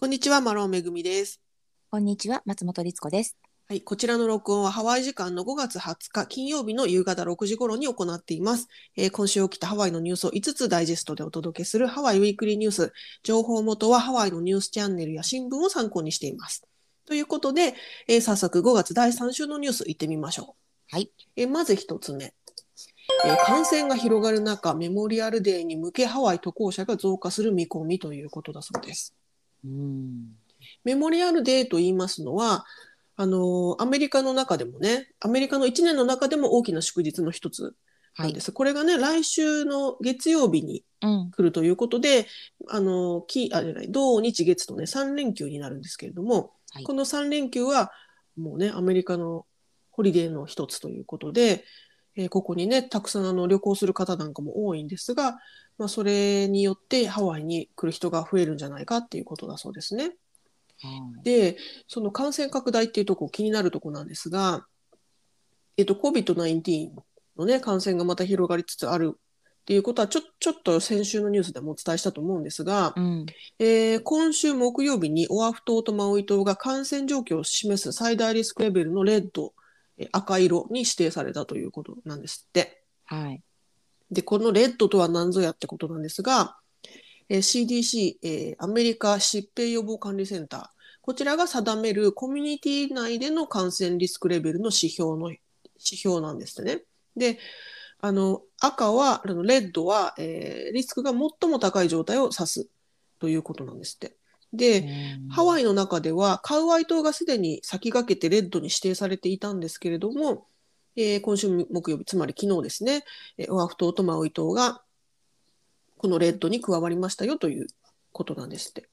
こんにちは、マロンめぐみです。こんにちは、松本律子です。はい、こちらの録音はハワイ時間の5月20日金曜日の夕方6時頃に行っています。えー今週起きたハワイのニュースを5つダイジェストでお届けするハワイウィークリーニュース。情報元はハワイのニュースチャンネルや新聞を参考にしています。ということで、えー早速5月第3週のニュース行ってみましょう。はい。えーまず一つ目。えー感染が広がる中、メモリアルデーに向けハワイ渡航者が増加する見込みということだそうです。うん。メモリアルデーと言いますのは、あのアメリカの中でもね、アメリカの1年の中でも大きな祝日の一つはいなんで。す。これがね、来週の月曜日にうん。来るということで、あの、きあじゃない、土日月とね、3連休になるんですけれども、はいこの3連休はもうね、アメリカのホリデーの一つということで、えーここにね、たくさんあの旅行する方なんかも多いんですが、まあ、それによってハワイに来る人が増えるんじゃないかっていうことだそうですね。で、その感染拡大っていうとこ気になるとこなんですが、えっと、COVID-19 のね、感染がまた広がりつつあるっていうことは、ちょ、ちょっと先週のニュースでもお伝えしたと思うんですが、うん。えー今週木曜日にオアフ島とマウイ島が感染状況を示す最大リスクレベルのレッド、えー赤色に指定されたということなんですって。はい。で、このレッドとは何ぞやってことなんですが、えー CDC、えーアメリカ疾病予防管理センター、こちらが定めるコミュニティ内での感染リスクレベルの指標の指標なんですね。で、あの赤は、あのレッドは、えーリスクが最も高い状態を指すということなんですって。で、ハワイ。イの中ではカウアイ島がすでに先駆けてレッドに指定されていたんですけれども、えー今週木曜日、つまり昨日ですね、えーオアフ島とマウイ島がこのレッドに加わりましたよということなんですって。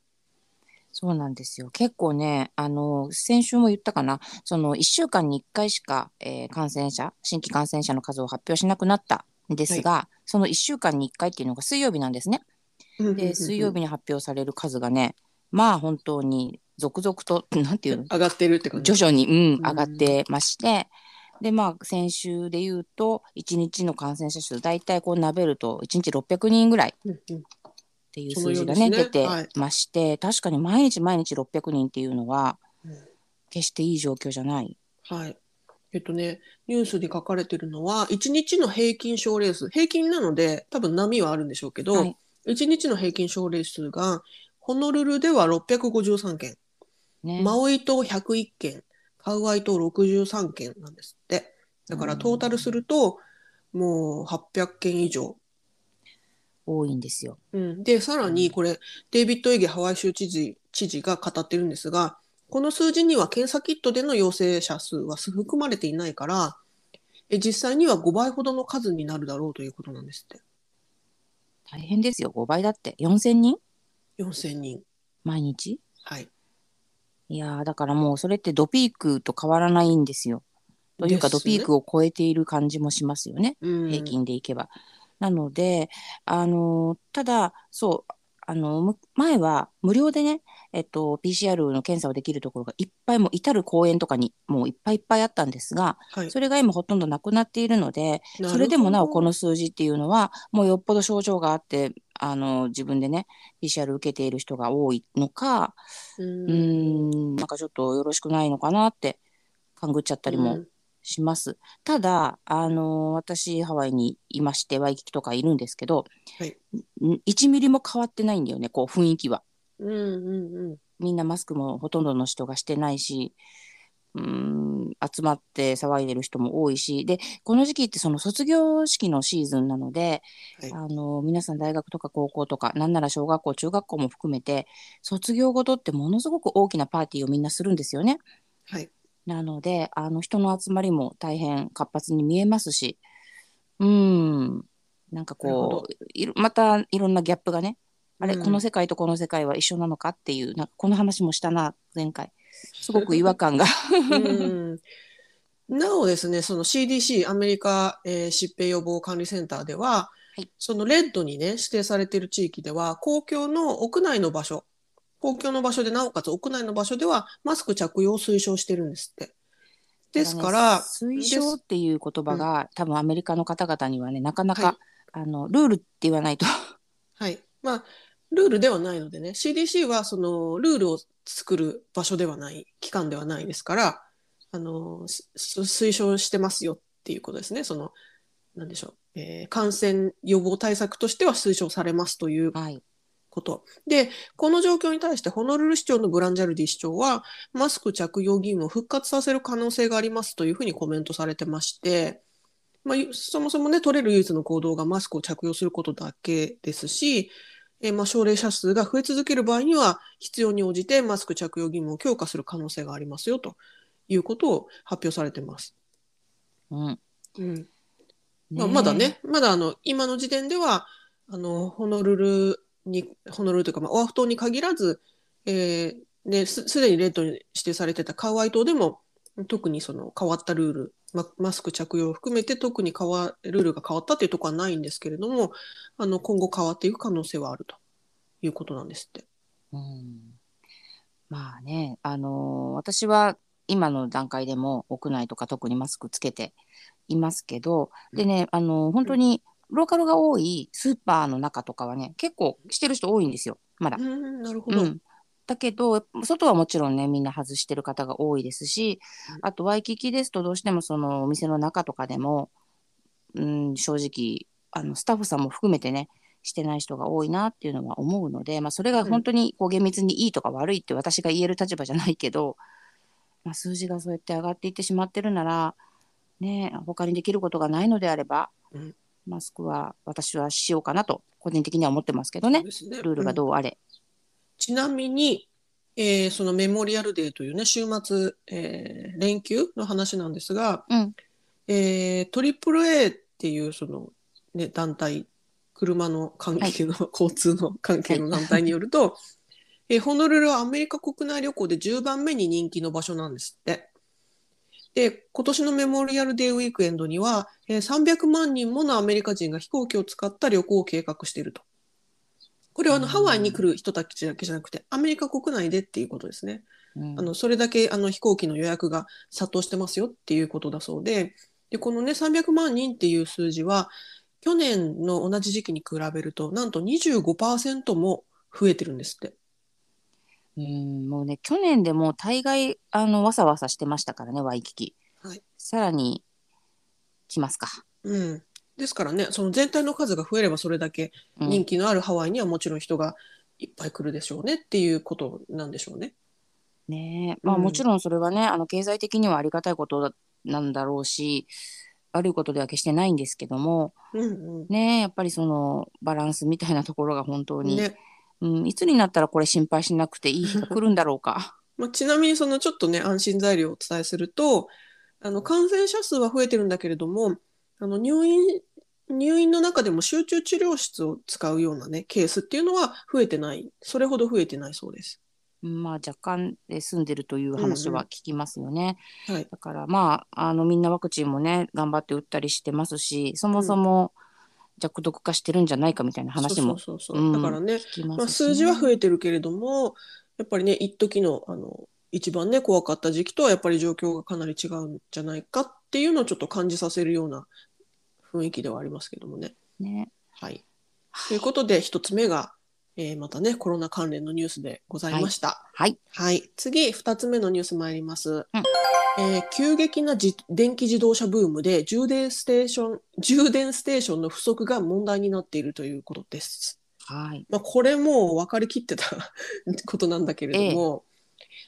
そうなんですよ。結構ね、あの、先週も言ったかな、その1週間に1回しか、えー感染者、新規感染者の数を発表しなくなったんですが、その1週間に1回っていうのが水曜日なんですね。で、水曜日に発表される数がね、まあ本当に続々と、なんていうの？上がってるって感じ。徐々に、うん、うん上がってまして、でまあ先週で言うと1日の感染者数大体こうなべると1日600人ぐらいっていう数字がねね出てはいまして、確かに毎日毎日600人っていうのはうん。決していい状況じゃない。はい。えっとね、ニュースに書かれてるのは、1日の平均症例数、平均なので、多分波はあるんでしょうけど、はい。1日の平均症例数が、ホノルルでは653件、ね、マウイ島101件、カウアイ島63件なんですって。だからうんトータルすると、もう800件以上。多いんですよ。うん、で、さらにこれ、デイビッド・エゲハワイ州知事知事が語ってるんですが、この数字には検査キットでの陽性者数は含まれていないから、え実際には5倍ほどの数になるだろうということなんですって。大変ですよ5倍だって4000人？4000人。毎日？はい。いやーだからもうそれってドピークと変わらないんですよ。というかドピークを超えている感じもしますよね。うん平均でいけば。なので、あのただそうあのむ前は無料でね、えっと、PCR の検査をできるところがいっぱいもう至る公園とかにもういっぱいいっぱいあったんですがはい。それが今ほとんどなくなっているのでそれでもなおこの数字っていうのはもうよっぽど症状があってあの自分でね PCR 受けている人が多いのかうんなんかちょっとよろしくないのかなって勘ぐっちゃったりもうんします。ただ、あの私、ハワイにいまして、ワイキキとかいるんですけど、はいん1ミリも変わってないんだよね、こう雰囲気は。うんうんうん。みんなマスクもほとんどの人がしてないし、うーん、集まって騒いでる人も多いし、で、この時期ってその卒業式のシーズンなので、はいあの皆さん大学とか高校とか、なんなら小学校、中学校も含めて、卒業ごとってものすごく大きなパーティーをみんなするんですよね。はい。なので、あの人の集まりも大変活発に見えますし、うーん、なんかこう、またいろんなギャップがね、あれ、うんこの世界とこの世界は一緒なのか？っていう、なこの話もしたな、前回。すごく違和感が。うんなおですね、その CDC、アメリカ、えー疾病予防管理センターでは、はいそのレッドにね、指定されている地域では、公共の屋内の場所、公共の場所で、なおかつ屋内の場所では、マスク着用を推奨してるんですって。ですから、推奨っていう言葉が、多分アメリカの方々にはね、なかなか、はいあのルールって言わないと。はい。まあ、ルールではないのでね CDC はそのルールを作る場所ではない機関ではないですからあのす推奨してますよっていうことですねそのなんでしょう、えー感染予防対策としては推奨されますというはい。こと。で、この状況に対してホノルル市長のブランジャルディ市長は、マスク着用義務を復活させる可能性がありますというふうにコメントされてまして、まあ、ゆそもそもね、取れる唯一の行動がマスクを着用することだけですし、えーまあ、症例者数が増え続ける場合には、必要に応じてマスク着用義務を強化する可能性がありますよということを発表されてます。うん。うんまあ、まだね、まだあの今の時点ではあのホノルルにホノルルというか、まあ、オアフ島に限らず、えーね、すすでにレッドに指定されてたカウアイ島でも特にその変わったルール、ま、マスク着用を含めて特に変わルールが変わったというところはないんですけれどもあの今後変わっていく可能性はあるということなんですって。うんまあね、あのー私は今の段階でも屋内とか特にマスクつけていますけど、でね、あのー本当にローカルが多いスーパーの中とかはね、結構してる人多いんですよ、まだう。んなるほど。うん、だけど外はもちろんねみんな外してる方が多いですしうん。あとワイキキですとどうしてもそのお店の中とかでも、うん、正直あのスタッフさんも含めてねしてない人が多いなっていうのは思うので、まあ、それが本当にこう厳密にいいとか悪いって私が言える立場じゃないけど、まあ、数字がそうやって上がっていってしまってるなら、ね、他にできることがないのであれば、うん。マスクは私はしようかなと個人的には思ってますけどね。ね。ルールがどうあれ。ちなみに、えーそのメモリアルデーというね、週末、えー連休の話なんですが、うんえー、AAA っていうその、ね、団体、車の関係の、交通の関係の団体によると、えーホノルルはアメリカ国内旅行で10番目に人気の場所なんですって。で、今年のメモリアルデーウィークエンドには、えー300万人ものアメリカ人が飛行機を使った旅行を計画していると。これはあのうんハワイに来る人たちだけじゃなくて、アメリカ国内でっていうことですね。うんあのそれだけあの飛行機の予約が殺到してますよっていうことだそうで、でこのね300万人っていう数字は、去年の同じ時期に比べると、なんと25%も増えてるんですって。うん、もうね、去年でもう大概、あの、わさわさしてましたからね、ワイキキ。はいさらに、来ますか。うん、ですからね、その全体の数が増えればそれだけうん。人気のあるハワイにはもちろん人がいっぱい来るでしょうねっていうことなんでしょうね。ねえ。まあ、うんもちろんそれはね、あの、経済的にはありがたいことだなんだろうし、悪いことでは決してないんですけども、うんねえやっぱりその、バランスみたいなところが本当うん、に、ね。うん、いつになったらこれ心配しなくていい日が来るんだろうか。まあ、ちなみにそのちょっとね安心材料をお伝えするとあの感染者数は増えてるんだけれどもあの入院入院の中でも集中治療室を使うようなねケースっていうのは増えてない。それほど増えてないそうです。まあ、若干で済んでるという話は聞きますよね。はい、だからまああのみんなワクチンもね頑張って打ったりしてますしそもそも弱毒化してるんじゃないかみたいな話もだからね、まね、まあ、数字は増えてるけれどもやっぱりね一時のあの一番ね怖かった時期とはやっぱり状況がかなり違うんじゃないかっていうのをちょっと感じさせるような雰囲気ではありますけどもね。ねはい。ということで、一つ目が、えーまたね、コロナ関連のニュースでございました。はいはい。次、二つ目のニュース参ります。うんえー急激なじ電気自動車ブームで充電ステーション、充電ステーションの不足が問題になっているということです。はいまあ、これもう分かりきってた ことなんだけれども、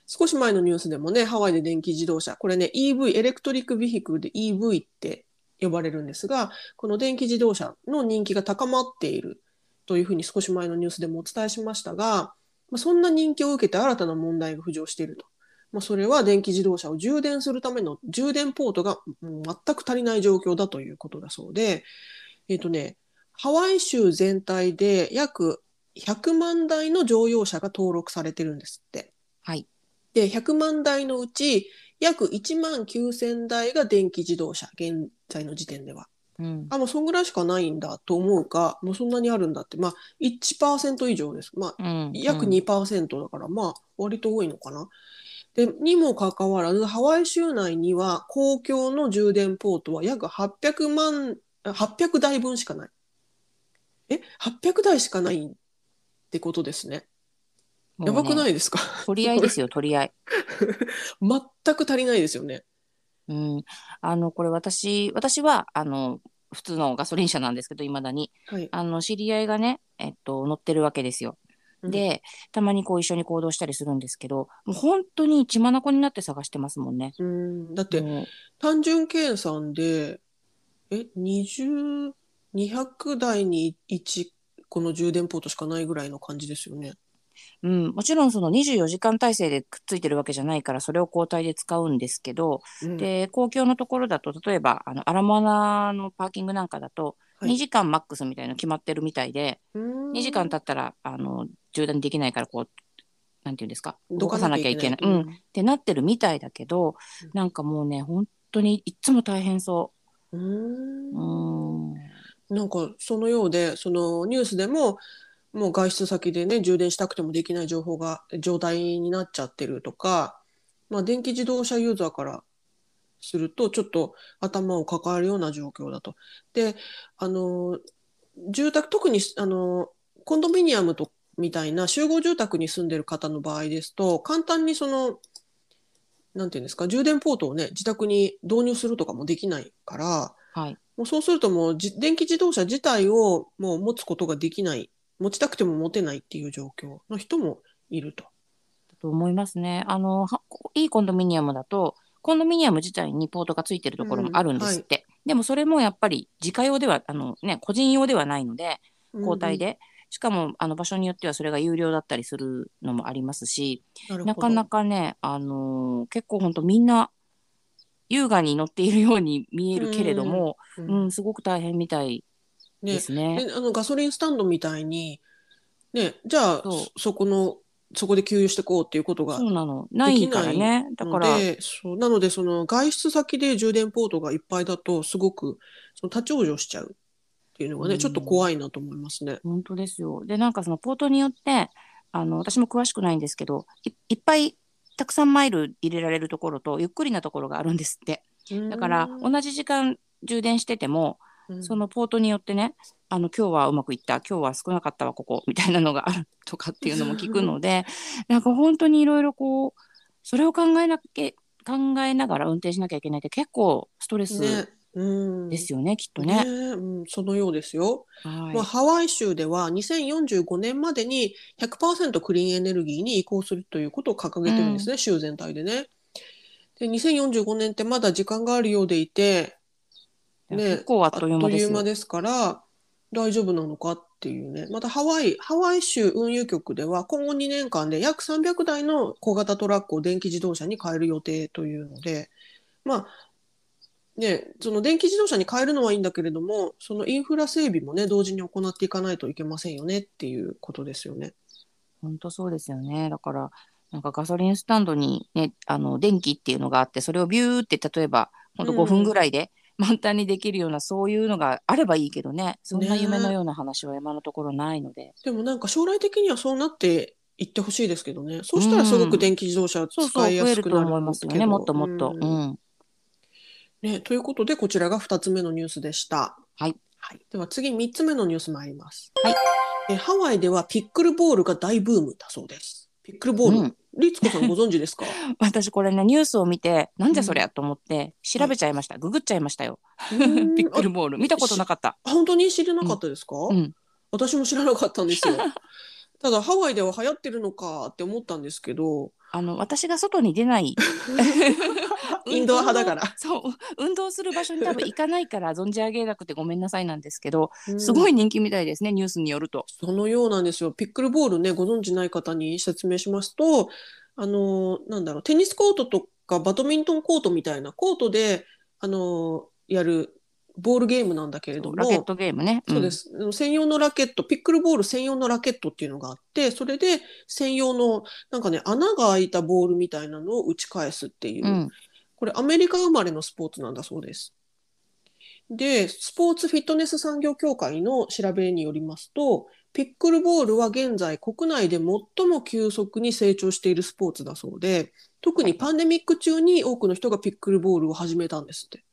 少し前のニュースでもね、ハワイで電気自動車、これね、EV、エレクトリックビヒクルで EV って呼ばれるんですが、この電気自動車の人気が高まっているというふうに少し前のニュースでもお伝えしましたが、まあ、そんな人気を受けて新たな問題が浮上していると。まあ、それは電気自動車を充電するための充電ポートがうん全く足りない状況だということだそうで、えっ、とね、ハワイ州全体で約100万台の乗用車が登録されてるんですって。はいで、100万台のうち約1万9000台が電気自動車、現在の時点では。うんあ、もうそんぐらいしかないんだと思うか、もうそんなにあるんだって、まあ1%以上です。まあうん約うん2%だから、まあ割と多いのかな。でにもかかわらず、ハワイ州内には公共の充電ポートは約800万、あ800台分しかない。え ?800 台しかないってことですね。ねやばくないですか？取り合いですよ取り合い。全く足りないですよね。うん、あのこれ私私はあの普通のガソリン車なんですけどいまだにはい。あの知り合いがね、えっと、乗ってるわけですよ。うん、でたまにこう一緒に行動したりするんですけどもう本当に血眼になって探してますもんね。うん、だってもう単純計算で、え、20、200台に1この充電ポートしかないぐらいの感じですよね。うん、もちろんその24時間体制でくっついてるわけじゃないからそれを交代で使うんですけど、うん、で公共のところだと例えばあのアラモアナのパーキングなんかだとはい。2時間マックスみたいなの決まってるみたいで、うん。2時間経ったらあの充電できないからこうなんていうんですか動かどかさなきゃいけない。うん。うん、ってなってるみたいだけどうん。なんかもうね本当にいっつも大変そう。う。ん。うん。なんかそのようでそのニュースでももう外出先でね充電したくてもできない情報が状態になっちゃってるとか、まあ、電気自動車ユーザーからするとちょっと頭を抱えるような状況だと。であの住宅特にあのコンドミニアムとみたいな集合住宅に住んでる方の場合ですと簡単にそのなんていうんですか充電ポートをね自宅に導入するとかもできないから。はいもうそうするともうじ電気自動車自体をもう持つことができない持ちたくても持てないっていう状況の人もいると。と思いますね。あのはいいコンドミニアムだとコンドミニアム自体にポートがついてるところもあるんですって。でもそれもやっぱり自家用ではあの、ね、個人用ではないので交代で、しかもあの場所によってはそれが有料だったりするのもありますしなかなかね、あのー結構本当みんな優雅に乗っているように見えるけれども、ううんんすごく大変みたいねですね。であのガソリンスタンドみたいに、ね、じゃあそうそそこのそこで給油してこうっていうことがそうなのないからねだのからでそうなのでその外出先で充電ポートがいっぱいだとすごくその立ち往生しちゃうっていうのがね、うんちょっと怖いなと思いますね。本当ですよ。でなんかそのポートによってあの私も詳しくないんですけどいいっぱいたくさんマイル入れられるところとゆっくりなところがあるんですって。だからうん同じ時間充電しててもうんそのポートによってねあの今日はうまくいった今日は少なかったわここみたいなのがあるとかっていうのも聞くのでなんか本当にいろいろこうそれを考えなきゃ考えながら運転しなきゃいけないって結構ストレスね。うん。ですよね、きっとね。ね。うん、そのようですよ。はい。まあ、ハワイ州では2045年までに100%クリーンエネルギーに移行するということを掲げてるんですね、州全体でね。で2045年ってまだ時間があるようでいて、ね結構あっという間ですよ。ですから大丈夫なのかっていうねまたハワイハワイ州運輸局では今後2年間で約300台の小型トラックを電気自動車に変える予定というのでまあねその電気自動車に変えるのはいいんだけれどもそのインフラ整備もね同時に行っていかないといけませんよねっていうことですよね。本当そうですよね。だから、なんかガソリンスタンドにね、あの電気っていうのがあって、それをビューって例えば、本当うん5分ぐらいで満タンにできるような、そういうのがあればいいけどね、そんなね夢のような話は今のところないので。でもなんか将来的にはそうなっていってほしいですけどねそうしたらすごく電気自動車使いやすくなる思いますよね、もっともっと。ううんん。ね、ということでこちらが2つ目のニュースでした。はい。はい、では次3つ目のニュース参ります。はいえハワイではピックルボールが大ブームだそうです。ピックルボール、うんリツコさんご存知ですか？私これね、ニュースを見て、なんじゃそりゃと思って、調べちゃいました。ググっちゃいましたよ。うーんピックルボール。見たことなかった。あ本当に知らなかったですか、うん。私も知らなかったんですよ。ただハワイでは流行ってるのかって思ったんですけど、あの、私が外に出ない。インドア派だから。そう運動する場所に多分行かないから存じ上げなくてごめんなさいなんですけど、うんすごい人気みたいですねニュースによると。そのようなんですよ。ピックルボールね、ご存知ない方に説明しますと、あの、なんだろう、テニスコートとかバドミントンコートみたいなコートで、あの、やるボールゲームなんだけれども、ラケットゲームね。そうです、専用のラケット、ピックルボール専用のラケットっていうのがあって、それで専用の、なんかね、穴が開いたボールみたいなのを打ち返すっていう、うん。うん。これアメリカ生まれのスポーツなんだそうです。で、スポーツフィットネス産業協会の調べによりますと、ピックルボールは現在国内で最も急速に成長しているスポーツだそうで、特にパンデミック中に多くの人がピックルボールを始めたんですって。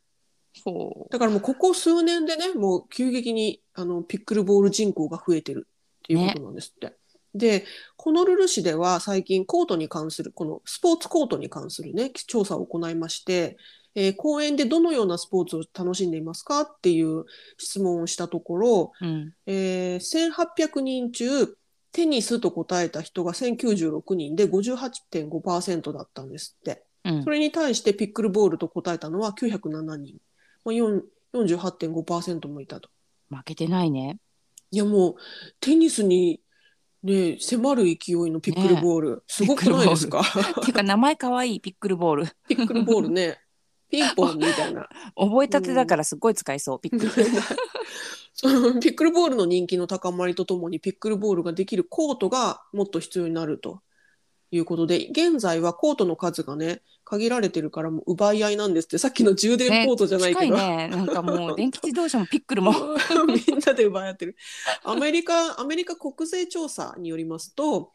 ほだからもうここ数年でね、もう急激にあのピックルボール人口が増えてるっていうことなんですって。で、ホノルル市では最近コートに関する、このスポーツコートに関するね、調査を行いまして、えー公園でどのようなスポーツを楽しんでいますかっていう質問をしたところ、うん。えー1800人中、テニスと答えた人が1096人で58.5%だったんですって。うんそ。れに対してピックルボールと答えたのは907人。まあ、4 48.5%もいたと。負けてないね。いやもうテニスにね迫る勢いのピックルボール、すごくないですか？ていうか名前かわいいピックルボール。ピックルボールね ピンポンみたいな覚えたてだからすっごい使いそう。ピックル。そのピックルボールの人気の高まりとともにピックルボールができるコートがもっと必要になるということで現在はコートの数がね限られてるからもう奪い合いなんですってさっきの充電コートじゃないけど、近いね。なんかもう電気自動車もピックルも。みんなで奪い合ってる。アメリカ、アメリカ国税調査によりますと、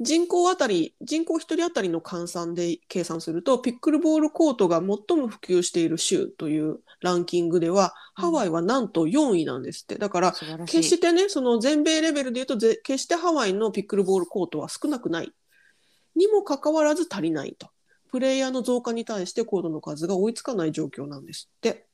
人口あたり、人口1人当たりの換算で計算すると、ピックルボールコートが最も普及している州というランキングでは、うんハワイはなんと4位なんですって。だから。決してね、その全米レベルで言うとぜ、決してハワイのピックルボールコートは少なくない。にもかかわらず足りないと。プレイヤーの増加に対してコートの数が追いつかない状況なんですって。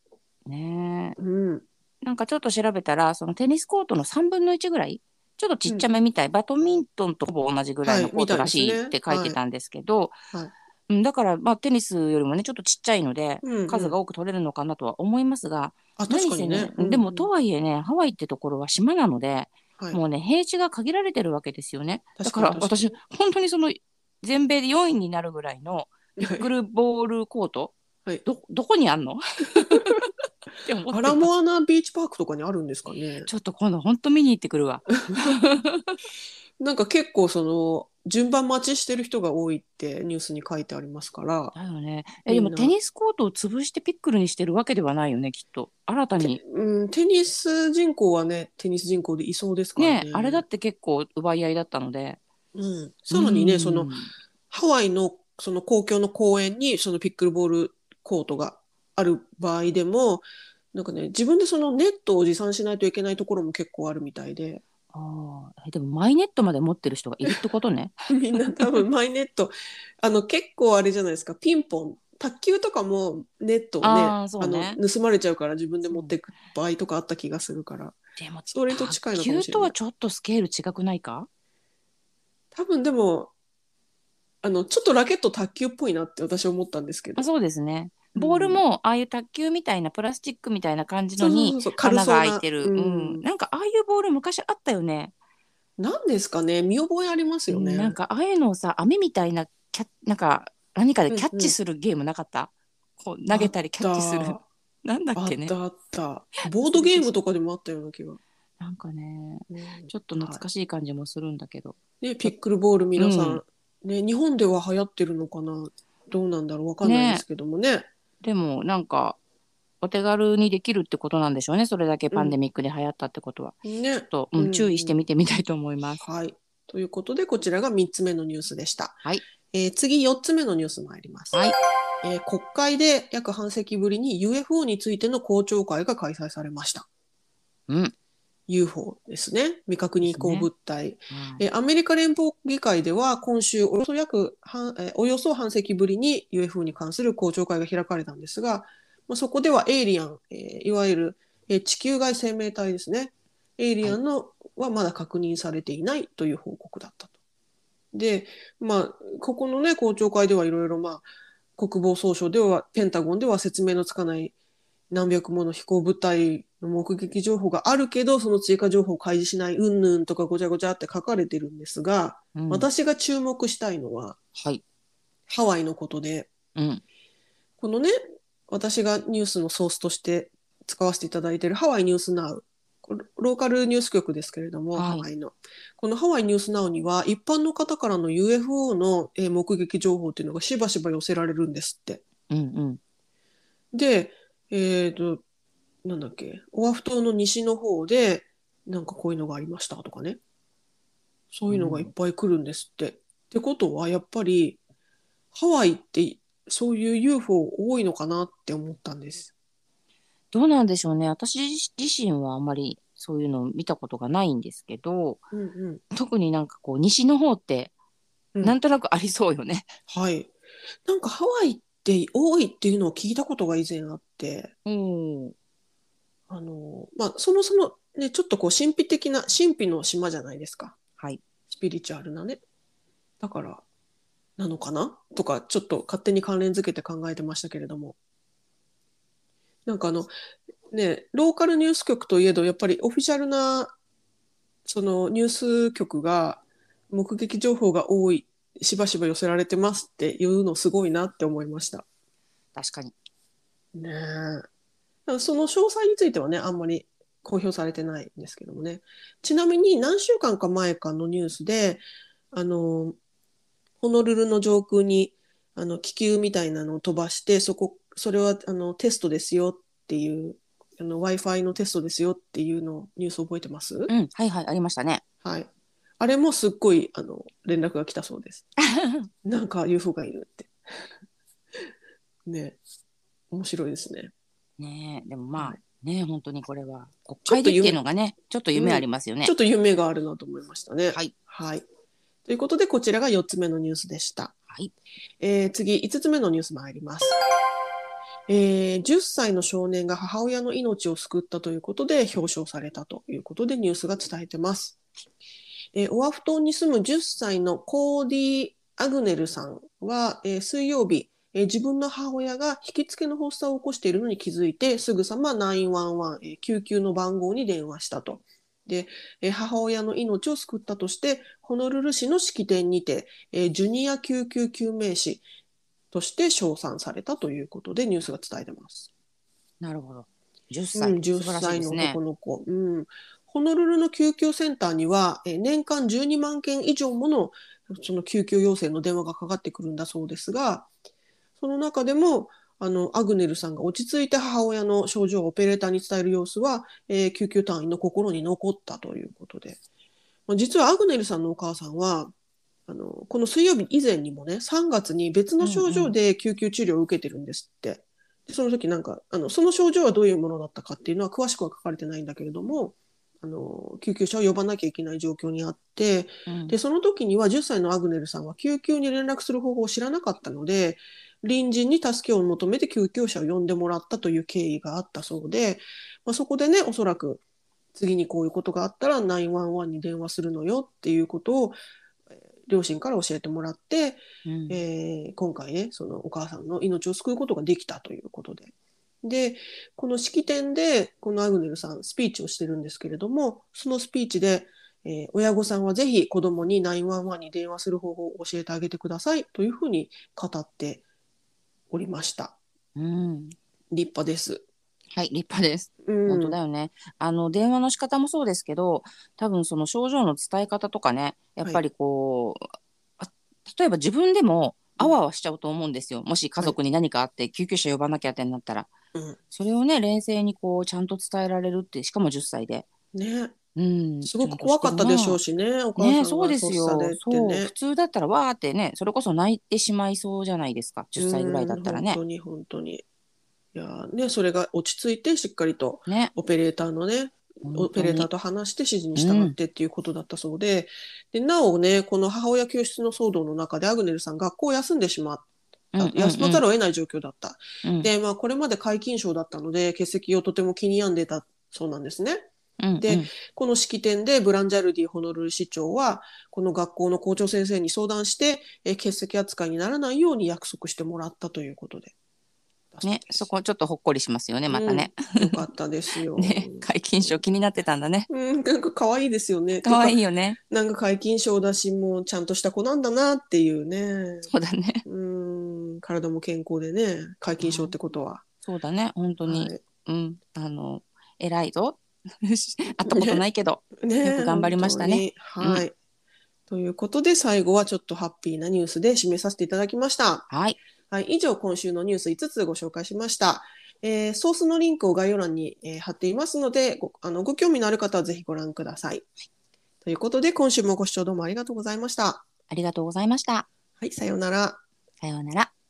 ねえうん。なんかちょっと調べたら、そのテニスコートの3分の1ぐらい、ちょっとちっちゃめみたい、バドミントンとほぼ同じぐらいのコートらしいって書いてたんですけど、はいうん、だから、まあ、テニスよりもね、ちょっとちっちゃいので、うんうん数が多く取れるのかなとは思いますが、あ、確かにね何。せでも、とはいえね、ハワイってところは島なので、はいもうね、平地が限られてるわけですよね。だからに私、本当にその、全米で4位になるぐらいのピックルボールコート、はいど、どこにあんの？アラモアナビーチパークとかにあるんですかね。ちょっと今度本当見に行ってくるわ。なんか結構その順番待ちしてる人が多いってニュースに書いてありますから。だよね。え、でもテニスコートを潰してピックルにしてるわけではないよね、きっと。新たに。うん、テニス人口はね、テニス人口でいそうですからね。ね、あれだって結構奪い合いだったので。うん、さらにね、うん。そのハワイのその公共の公園にそのピックルボールコートがある場合でも、なんかね、自分でそのネットを持参しないといけないところも結構あるみたいで。ああ、えでもマイネットまで持ってる人がいるってことね。みんな多分マイネット。あの結構あれじゃないですか。ピンポン。卓球とかもネットをねあね。の盗まれちゃうから自分で持っていく場合とかあった気がするから。でも、それと近いのかもしれない。卓球とはちょっとスケール違くないか？多分でもあのちょっとラケット卓球っぽいなって私は思ったんですけど。あそうですね。ボールもああいう卓球みたいなプラスチックみたいな感じのに穴が開いてる。ううん。ん。なんかああいうボール昔あったよね。なんですかね見覚えありますよね、うんなんかああいうのをさ網みたいなキャなんか何かでキャッチするゲームなかった、こう投げたりキャッチする。なんだっけね？ったあった。ボードゲームとかでもあったような気が、なんかねうん。ちょっと懐かしい感じもするんだけど、ね、ピックルボール皆さん、うん。ね、日本では流行ってるのかな？どうなんだろう？わかんないですけどもね。でもなんかお手軽にできるってことなんでしょうね。それだけパンデミックで流行ったってことは、ね。と、うんうん注意して見てみたいと思います、はい。ということで、こちらが3つ目のニュースでした。はい。えー次、4つ目のニュース参ります。はい。えー国会で約半世紀ぶりに UFO についての公聴会が開催されました。うん UFO ですね。未確認飛行物体。うんえーアメリカ連邦議会では今週およそ約半、えーおよそ半世紀ぶりに UFO に関する公聴会が開かれたんですが、まあ、そこではエイリアン、えーいわゆる、えー地球外生命体ですね。エイリアンの、はまだ確認されていないという報告だったと。で、まあ、ここのね、公聴会ではいろいろ、まあ、国防総省では、ペンタゴンでは説明のつかない何百もの飛行物体の目撃情報があるけど、その追加情報を開示しない、うんぬんとかごちゃごちゃって書かれてるんですが、うん私が注目したいのは、はい、ハワイのことで、うんこのね、私がニュースのソースとして使わせていただいているハワイニュースナウ。ローカルニュース局ですけれども、はいハワイの。このハワイニュースナウには、一般の方からの UFO のえー目撃情報っていうのがしばしば寄せられるんですって。うんうんで、えっ、と、なんだっけ、オアフ島の西の方で、なんかこういうのがありましたとかね。そういうのがいっぱい来るんですって。ってことは、やっぱり、ハワイってそういう UFO 多いのかなって思ったんです。どうなんでしょうね私自身はあんまりそういうのを見たことがないんですけどうんうん特になんかこう西の方ってうんなんとなくありそうよね。はい。なんかハワイって多いっていうのを聞いたことが以前あって、うんあの、まあ、そもそもね、ちょっとこう神秘的な、神秘の島じゃないですか。はい。スピリチュアルなね。だから、なのかな？とか、ちょっと勝手に関連づけて考えてましたけれども。なんかあの、ね、ローカルニュース局といえど、やっぱりオフィシャルな、そのニュース局が目撃情報が多い、しばしば寄せられてますっていうのすごいなって思いました。確かに。ねえ。その詳細についてはね、あんまり公表されてないんですけどもね。ちなみに何週間か前かのニュースで、あの、ホノルルの上空にあの気球みたいなのを飛ばして、そこ、それはあのテストですよっていう、あの Wi-Fi のテストですよっていうのをニュース覚えてます？うん、はいはい、ありましたね。はい。あれもすっごいあの連絡が来たそうです。なんか UFO がいるって。ね面白いですね。ねえ、でもまあ、はいねえ、本当にこれは国ちょっと夢会でっていうのがね、ちょっと夢ありますよね。ちょっと夢があるなと思いましたね。はい。はい。ということで、こちらが4つ目のニュースでした。はい。えー次、5つ目のニュース参ります。えー10歳の少年が母親の命を救ったということで表彰されたということでニュースが伝えてます。えーオアフ島に住む10歳のコーディ・アグネルさんは、えー水曜日、えー自分の母親が引きつけの発作を起こしているのに気づいて、すぐさま911、えー救急の番号に電話したと。で、えー母親の命を救ったとして、ホノルル市の式典にて、えージュニア救急救命士として称賛されたということでニュースが伝えてます。なるほど。10う歳。ん、10素晴らしい歳の男。の子、うん。ホノルルの救急センターには、えー年間12万件以上ものその救急要請の電話がかかってくるんだそうですが、その中でも、あのアグネルさんが落ち着いて母親の症状をオペレーターに伝える様子は、えー救急隊員の心に残ったということで、まあ、実はアグネルさんのお母さんはあのこの水曜日以前にもね3月に別の症状で救急治療を受けてるんですって。でその時なんかあのその症状はどういうものだったかっていうのは詳しくは書かれてないんだけれどもあの救急車を呼ばなきゃいけない状況にあってうんでその時には10歳のアグネルさんは救急に連絡する方法を知らなかったので隣人に助けを求めて救急車を呼んでもらったという経緯があったそうで、まあ、そこでねおそらく次にこういうことがあったら911に電話するのよっていうことをえー両親から教えてもらって、うんえー今回ねそのお母さんの命を救うことができたということで。でこの式典でこのアグネルさんスピーチをしてるんですけれどもそのスピーチで、えー親御さんはぜひ子供に911に電話する方法を教えてあげてくださいというふうに語っておりました。うん。立派です。はい、立派です。うん、本当だよね。あの電話の仕方もそうですけど、多分その症状の伝え方とかね、やっぱりこう、あ例えば自分でもあわあわしちゃうと思うんですよ。もし家族に何かあって救急車呼ばなきゃってなったら、うん。それをね冷静にこうちゃんと伝えられるってしかも10歳で、ね、うん、すごく怖かったでしょうし。しね、お母さんね、がそうですよ。発作でってそうね普。通だったらわーってねそれこそ泣いてしまいそうじゃないですか。10歳ぐらいだったらね。うん本当に本当に。いやーね、それが落ち着いてしっかりとね。オペレーターのね、オペレーターと話して指示に従ってっていうことだったそうで、でなおね、この母親救出の騒動の中でアグネルさん学校を休んでしまった、休まざるを得ない状況だった。うんで、まあこれまで皆勤賞だったので欠席をとても気に病んでたそうなんですね。うんでこの式典でブランジャルディ・ホノルル市長はこの学校の校長先生に相談して、えー欠席扱いにならないように約束してもらったということで。ねそこちょっとほっこりしますよねまたね。うんよかったですよ。ね皆勤賞気になってたんだね。うん、なんか可愛いですよね。可愛い。いよね。なんか皆勤賞だし、もうちゃんとした子なんだなっていうね。そうだね。うん、体も健康でね、皆勤賞ってことは。そうだね。本当に、はいうんあの偉いぞ。会ったことないけど。ねよく頑張りましたねはい。ということで、最後はちょっとハッピーなニュースで締めさせていただきました。はい。はい、以上、今週のニュース5つご紹介しました。えーソースのリンクを概要欄に、えー貼っていますのでごあの、ご興味のある方はぜひご覧ください。ということで、今週もご視聴どうもありがとうございました。ありがとうございました。はい、さようなら。さようなら。